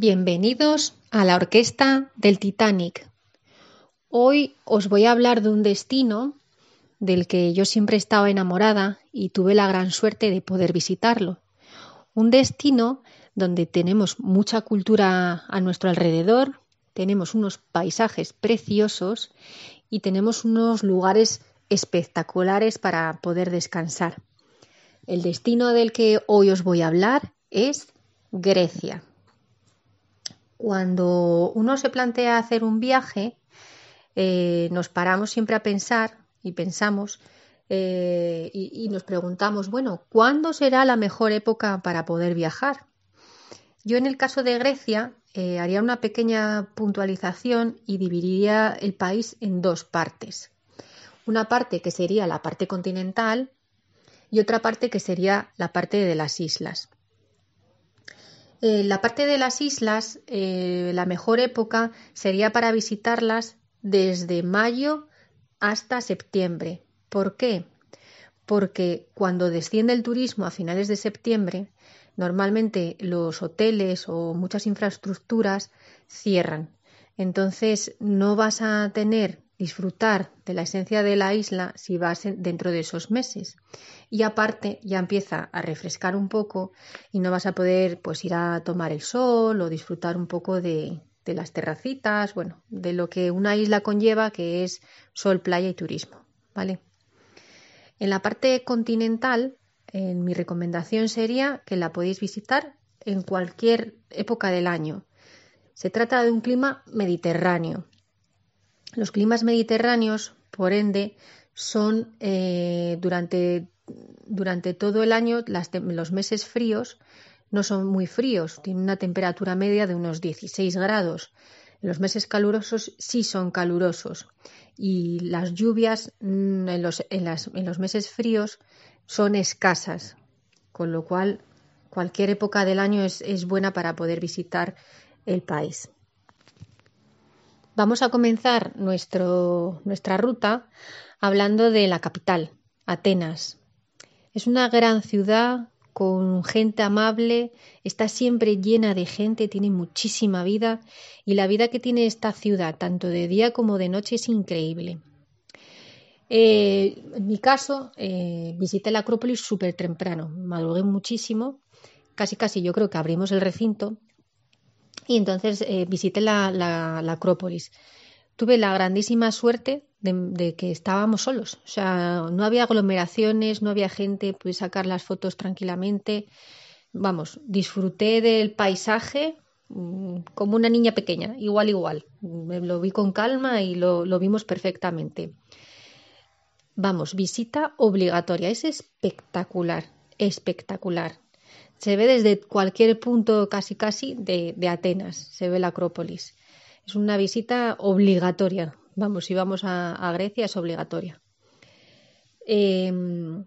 Bienvenidos a la orquesta del Titanic. Hoy os voy a hablar de un destino del que yo siempre estaba enamorada y tuve la gran suerte de poder visitarlo. Un destino donde tenemos mucha cultura a nuestro alrededor, tenemos unos paisajes preciosos y tenemos unos lugares espectaculares para poder descansar. El destino del que hoy os voy a hablar es Grecia. Cuando uno se plantea hacer un viaje, eh, nos paramos siempre a pensar y pensamos eh, y, nos preguntamos, bueno, ¿cuándo será la mejor época para poder viajar? Yo en el caso de Grecia eh, haría una pequeña puntualización y dividiría el país en dos partes. Una parte que sería la parte continental y otra parte que sería la parte de las islas. Eh, la parte de las islas, eh, la mejor época sería para visitarlas desde mayo hasta septiembre. ¿Por qué? Porque cuando desciende el turismo a finales de septiembre, normalmente los hoteles o muchas infraestructuras cierran. Entonces no vas a tener disfrutar de la esencia de la isla si vas dentro de esos meses. Y aparte ya empieza a refrescar un poco y no vas a poder pues ir a tomar el sol o disfrutar un poco de, de las terracitas, bueno, de lo que una isla conlleva que es sol, playa y turismo, ¿vale? En la parte continental, en mi recomendación sería que la podéis visitar en cualquier época del año. Se trata de un clima mediterráneo, los climas mediterráneos, por ende, son eh, durante, durante, todo el año, los meses fríos no son muy fríos, tienen una temperatura media de unos 16 grados. Los meses calurosos sí son calurosos y las lluvias mm, en los, en, en los meses fríos son escasas, con lo cual cualquier época del año es, es buena para poder visitar el país. Vamos a comenzar nuestro, nuestra ruta hablando de la capital, Atenas. Es una gran ciudad con gente amable, está siempre llena de gente, tiene muchísima vida y la vida que tiene esta ciudad, tanto de día como de noche, es increíble. Eh, en mi caso, eh, visité la Acrópolis súper temprano, madrugué muchísimo, casi casi yo creo que abrimos el recinto y entonces eh, visité la, Acrópolis. Tuve la grandísima suerte de, que estábamos solos, o sea, no había aglomeraciones, no había gente, pude sacar las fotos tranquilamente. Vamos, disfruté del paisaje mm, como una niña pequeña, igual, igual. Lo vi con calma y lo, lo vimos perfectamente. Vamos, visita obligatoria, es espectacular, espectacular. Se ve desde cualquier punto casi casi de, Atenas, se ve la Acrópolis. Es una visita obligatoria. Vamos, si vamos a, Grecia es obligatoria. Em,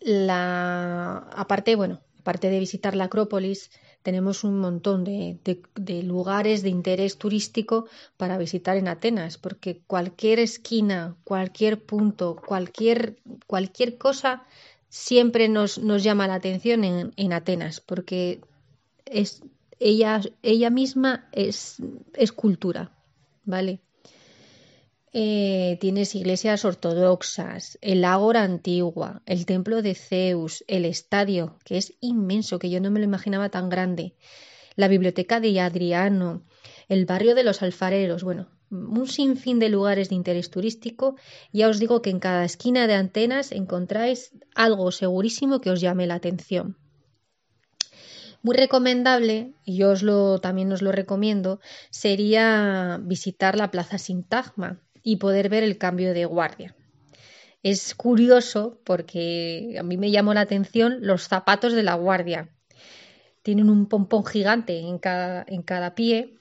la, aparte, bueno, aparte de visitar la Acrópolis, tenemos un montón de, de, lugares de interés turístico para visitar en Atenas, porque cualquier esquina, cualquier punto, cualquier, cualquier cosa siempre nos, nos llama la atención en, en Atenas, porque es, ella, ella misma es, es cultura, ¿vale? Eh, tienes iglesias ortodoxas, el ágora antigua, el templo de Zeus, el estadio, que es inmenso, que yo no me lo imaginaba tan grande, la biblioteca de Adriano, el barrio de los alfareros, bueno, un sinfín de lugares de interés turístico. Ya os digo que en cada esquina de antenas encontráis algo segurísimo que os llame la atención. Muy recomendable, y yo os lo, también os lo recomiendo, sería visitar la Plaza Sintagma y poder ver el cambio de guardia. Es curioso porque a mí me llamó la atención los zapatos de la guardia. Tienen un pompón gigante en cada, en cada pie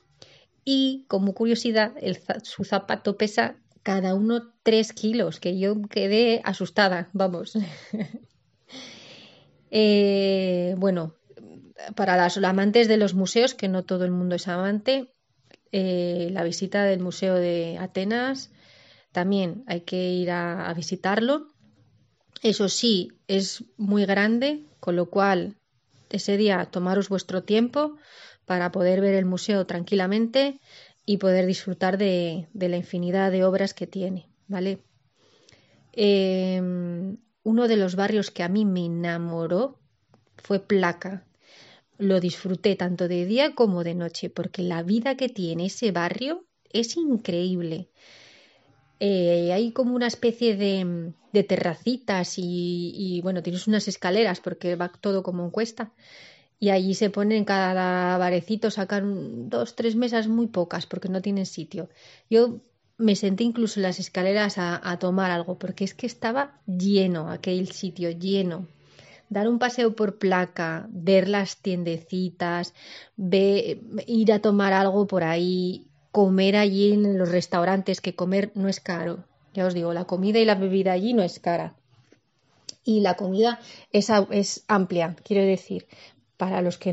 y como curiosidad, su zapato pesa cada uno tres kilos, que yo quedé asustada, vamos. Eh, bueno, para los amantes de los museos, que no todo el mundo es amante, eh, la visita del Museo de Atenas también hay que ir a visitarlo. Eso sí, es muy grande, con lo cual ese día tomaros vuestro tiempo para poder ver el museo tranquilamente y poder disfrutar de, la infinidad de obras que tiene, ¿vale? Em, uno de los barrios que a mí me enamoró fue Placa. Lo disfruté tanto de día como de noche, porque la vida que tiene ese barrio es increíble. Eh, hay como una especie de, terracitas y, bueno, tienes unas escaleras porque va todo como en cuesta. Y allí se ponen cada barecito, sacan dos, tres mesas muy pocas porque no tienen sitio. Yo me senté incluso en las escaleras a, tomar algo porque es que estaba lleno aquel sitio, lleno dar un paseo por placa, ver las tiendecitas, ir a tomar algo por ahí, comer allí en los restaurantes, que comer no es caro. Ya os digo, la comida y la bebida allí no es cara. Y la comida es amplia, quiero decir, para los que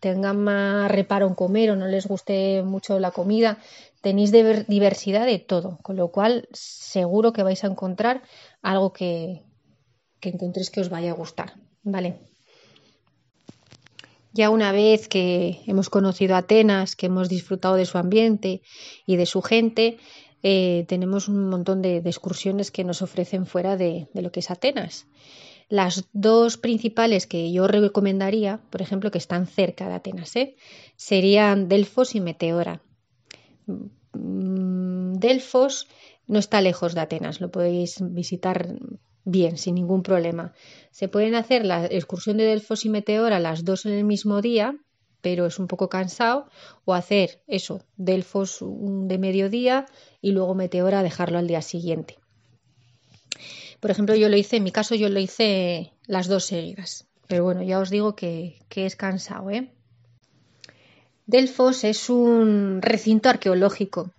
tengan más reparo en comer o no les guste mucho la comida, tenéis diversidad de todo, con lo cual seguro que vais a encontrar algo que, que encontréis que os vaya a gustar. ¿Vale? Ya una vez que hemos conocido Atenas, que hemos disfrutado de su ambiente y de su gente, eh, tenemos un montón de, excursiones que nos ofrecen fuera de, lo que es Atenas. Las dos principales que yo recomendaría, por ejemplo, que están cerca de Atenas, ¿eh? serían Delfos y Meteora. Mm, Delfos no está lejos de Atenas, lo podéis visitar bien, sin ningún problema. Se pueden hacer la excursión de Delfos y Meteora las dos en el mismo día, pero es un poco cansado, o hacer eso, Delfos de mediodía y luego Meteora dejarlo al día siguiente. Por ejemplo, yo lo hice, en mi caso yo lo hice las dos seguidas, pero bueno, ya os digo que, es cansado, ¿eh? Delfos es un recinto arqueológico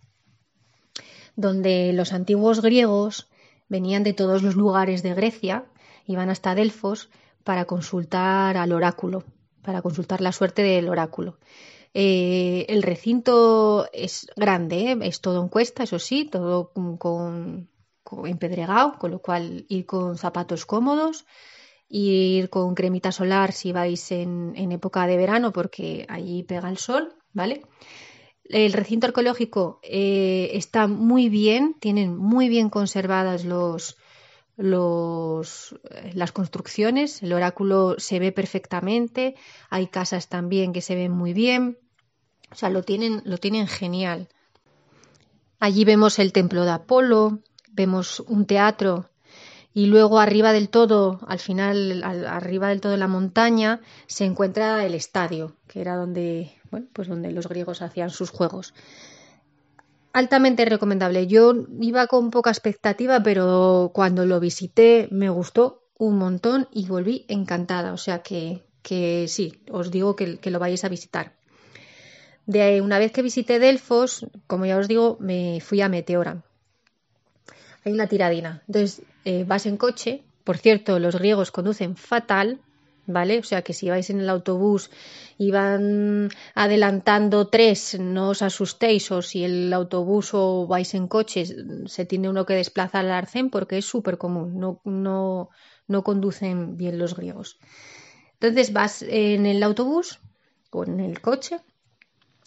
donde los antiguos griegos venían de todos los lugares de Grecia, iban hasta Delfos para consultar al oráculo, para consultar la suerte del oráculo. Eh, el recinto es grande, ¿eh? es todo en cuesta, eso sí, todo con, empedregado, con lo cual ir con zapatos cómodos, ir con cremita solar si vais en, época de verano porque allí pega el sol, ¿vale? El recinto arqueológico eh, está muy bien, tienen muy bien conservadas los, eh, las construcciones, el oráculo se ve perfectamente, hay casas también que se ven muy bien, o sea, lo tienen, lo tienen genial. Allí vemos el templo de Apolo, vemos un teatro y luego arriba del todo, al final, arriba del todo la montaña, se encuentra el estadio, que era donde bueno, pues donde los griegos hacían sus juegos. Altamente recomendable. Yo iba con poca expectativa, pero cuando lo visité me gustó un montón y volví encantada. O sea que, que sí, os digo que, lo vayáis a visitar. De una vez que visité Delfos, como ya os digo, me fui a Meteora. Hay una tiradina. Entonces, eh, vas en coche. Por cierto, los griegos conducen fatal, ¿vale? O sea que si vais en el autobús y van adelantando tres, no os asustéis, o si el autobús o vais en coche, se tiene uno que desplazar al arcén porque es súper común, no, no, no conducen bien los griegos. Entonces vas en el autobús o en el coche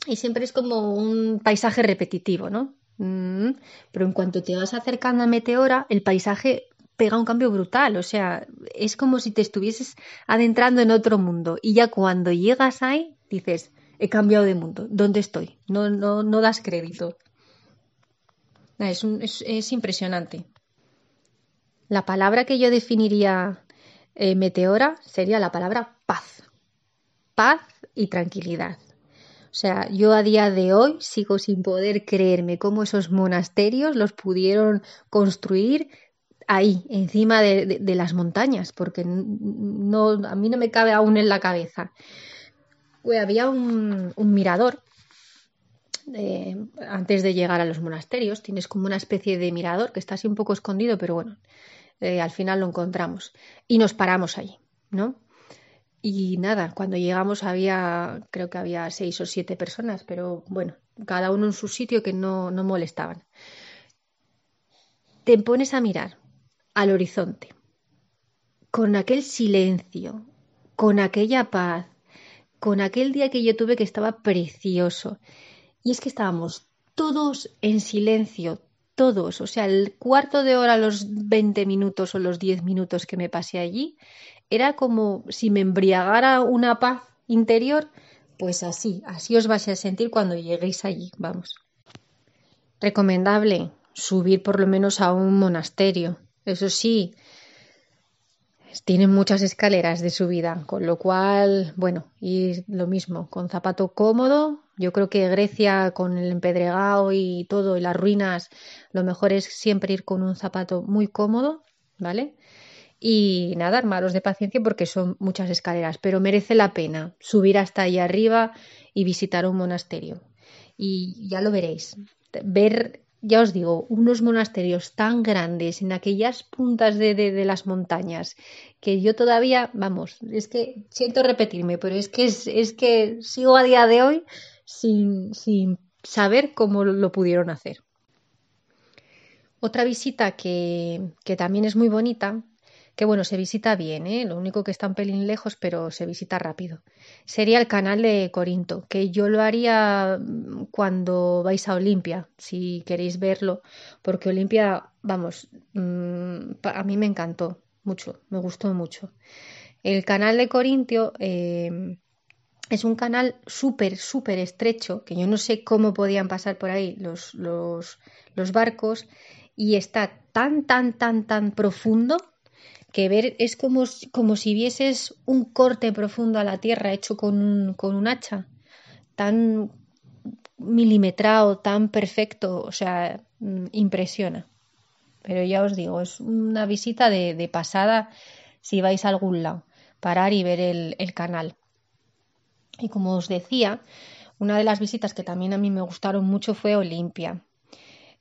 y siempre es como un paisaje repetitivo, ¿no? Mm, pero en cuanto te vas acercando a Meteora, el paisaje pega un cambio brutal, o sea, es como si te estuvieses adentrando en otro mundo y ya cuando llegas ahí dices, he cambiado de mundo, ¿dónde estoy? No, no, no das crédito. Es, es, impresionante. La palabra que yo definiría eh, meteora sería la palabra paz. Paz y tranquilidad. O sea, yo a día de hoy sigo sin poder creerme cómo esos monasterios los pudieron construir ahí, encima de, las montañas, porque no, a mí no me cabe aún en la cabeza. Pues había un, mirador eh, antes de llegar a los monasterios, tienes como una especie de mirador que está así un poco escondido, pero bueno, eh, al final lo encontramos y nos paramos allí, ¿no? Y nada, cuando llegamos había, creo que había seis o siete personas, pero bueno, cada uno en su sitio que no, no molestaban. Te pones a mirar al horizonte, con aquel silencio con aquella paz, con aquel día que yo tuve que estaba precioso. Y es que estábamos todos en silencio, todos. O sea, el cuarto de hora, los 20 minutos o los 10 minutos que me pasé allí, era como si me embriagara una paz interior. Pues así, así os vais a sentir cuando lleguéis allí, vamos. Recomendable subir por lo menos a un monasterio. Eso sí, tienen muchas escaleras de subida, con lo cual, bueno, y lo mismo, con zapato cómodo. Yo creo que Grecia, con el empedregado y todo, y las ruinas, lo mejor es siempre ir con un zapato muy cómodo, ¿vale? Y nada, armaros de paciencia porque son muchas escaleras, pero merece la pena subir hasta ahí arriba y visitar un monasterio. Y ya lo veréis. Ver ya os digo, unos monasterios tan grandes en aquellas puntas de, de, las montañas que yo todavía, vamos, es que siento repetirme, pero es que, es, que sigo a día de hoy sin, sin saber cómo lo pudieron hacer. Otra visita que, que también es muy bonita que bueno, se visita bien, ¿eh? lo único que está un pelín lejos, pero se visita rápido. Sería el canal de Corinto, que yo lo haría mm, cuando vais a Olimpia, si queréis verlo, porque Olimpia, vamos, mm, a mí me encantó mucho, me gustó mucho. El canal de Corintio em, es un canal súper, súper estrecho, que yo no sé cómo podían pasar por ahí los, los, los barcos, y está tan, tan, tan, tan profundo que ver es como, como si vieses un corte profundo a la tierra hecho con un, con un hacha, tan milimetrado, tan perfecto, o sea, mm, impresiona. Pero ya os digo, es una visita de, pasada si vais a algún lado, parar y ver el, el canal. Y como os decía, una de las visitas que también a mí me gustaron mucho fue Olimpia.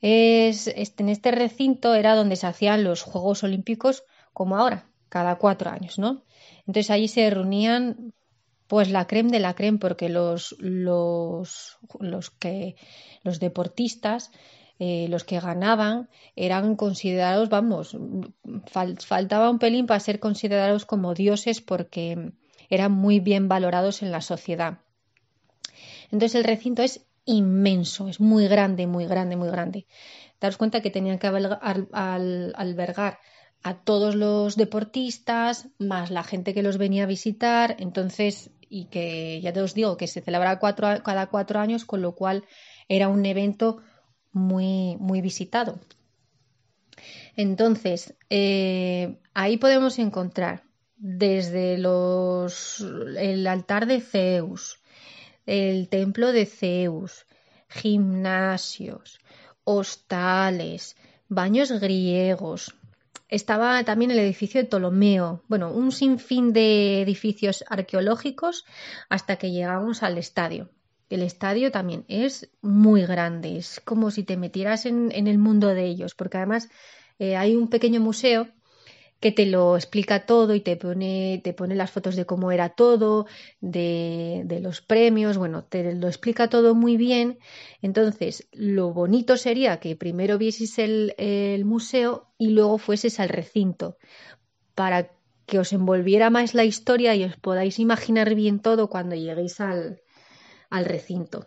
Es, este, en este recinto era donde se hacían los Juegos Olímpicos como ahora, cada cuatro años, ¿no? Entonces allí se reunían pues la creme de la creme porque los, los, los que los deportistas eh, los que ganaban eran considerados, vamos, faltaba un pelín para ser considerados como dioses porque eran muy bien valorados en la sociedad. Entonces el recinto es inmenso, es muy grande, muy grande, muy grande. Daros cuenta que tenían que albergar a todos los deportistas, más la gente que los venía a visitar, entonces, y que ya te os digo que se celebra cada cuatro años, con lo cual era un evento muy, muy visitado. Entonces, eh, ahí podemos encontrar desde los, el altar de Zeus, el templo de Zeus, gimnasios, hostales, baños griegos, estaba también el edificio de Ptolomeo, bueno, un sinfín de edificios arqueológicos hasta que llegamos al estadio. El estadio también es muy grande, es como si te metieras en, el mundo de ellos, porque además eh, hay un pequeño museo que te lo explica todo y te pone, te pone las fotos de cómo era todo, de, los premios, bueno, te lo explica todo muy bien. Entonces, lo bonito sería que primero vieseis el, el museo y luego fueses al recinto para que os envolviera más la historia y os podáis imaginar bien todo cuando lleguéis al, al recinto.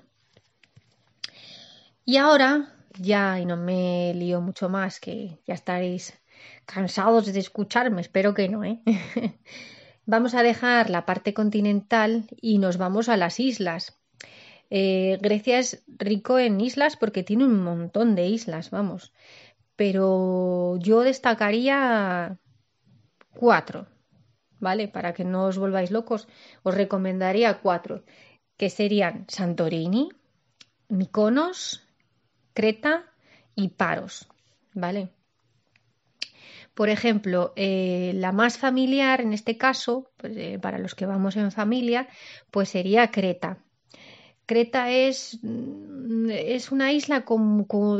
Y ahora, ya, y no me lío mucho más, que ya estaréis cansados de escucharme, espero que no, ¿eh? vamos a dejar la parte continental y nos vamos a las islas. Eh, Grecia es rico en islas porque tiene un montón de islas, vamos. Pero yo destacaría cuatro, ¿vale? Para que no os volváis locos, os recomendaría cuatro, que serían Santorini, Mykonos, Creta y Paros, ¿vale? Por ejemplo, eh, la más familiar en este caso, pues, eh, para los que vamos en familia, pues sería Creta. Creta es, mm, es una isla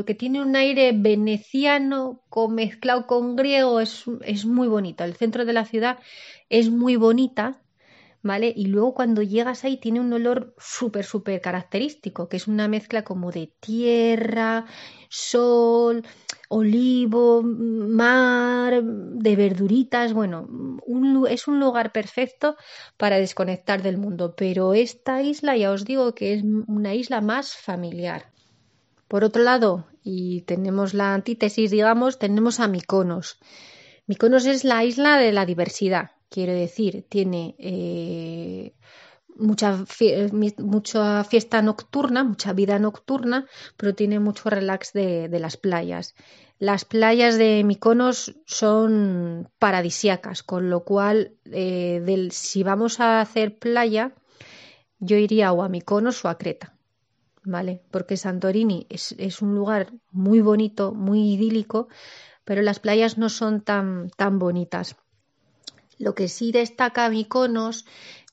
que tiene un aire veneciano mezclado con griego, es, es muy bonita. El centro de la ciudad es muy bonita, Y luego cuando llegas ahí tiene un olor súper, súper característico, que es una mezcla como de tierra, sol, olivo, mar, de verduritas, bueno, es un lugar perfecto para desconectar del mundo, pero esta isla ya os digo que es una isla más familiar. Por otro lado, y tenemos la antítesis, digamos, tenemos a Mykonos. Mykonos es la isla de la diversidad, quiero decir, tiene eh, mucha, mucha fiesta nocturna, mucha vida nocturna, pero tiene mucho relax de, las playas. Las playas de Mykonos son paradisiacas, con lo cual, eh, si vamos a hacer playa, yo iría o a Mykonos o a Creta. ¿Vale? Porque Santorini es, es un lugar muy bonito, muy idílico, pero las playas no son tan, tan bonitas. Lo que sí destaca Mykonos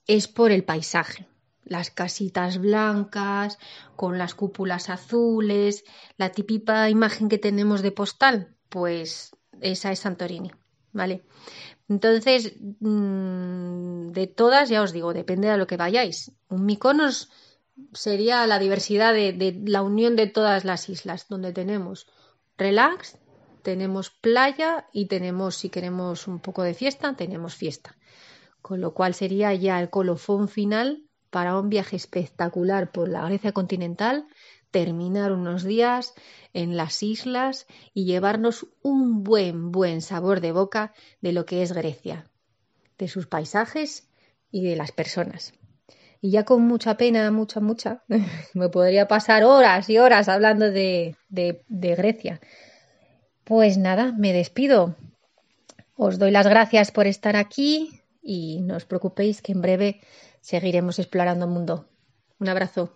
es por el paisaje. Las casitas blancas, con las cúpulas azules, la típica imagen que tenemos de postal, pues esa es Santorini, ¿vale? Entonces, mm, de todas, ya os digo, depende de lo que vayáis. Un Mykonos sería la diversidad de, de la unión de todas las islas, donde tenemos relax, tenemos playa y tenemos, si queremos un poco de fiesta, tenemos fiesta con lo cual sería ya el colofón final para un viaje espectacular por la Grecia continental, terminar unos días en las islas y llevarnos un buen, buen sabor de boca de lo que es Grecia, de sus paisajes y de las personas. Y ya con mucha pena, mucha, mucha, me podría pasar horas y horas hablando de, de, Grecia. Pues nada, me despido. Os doy las gracias por estar aquí, y no os preocupéis que en breve seguiremos explorando el mundo. Un abrazo.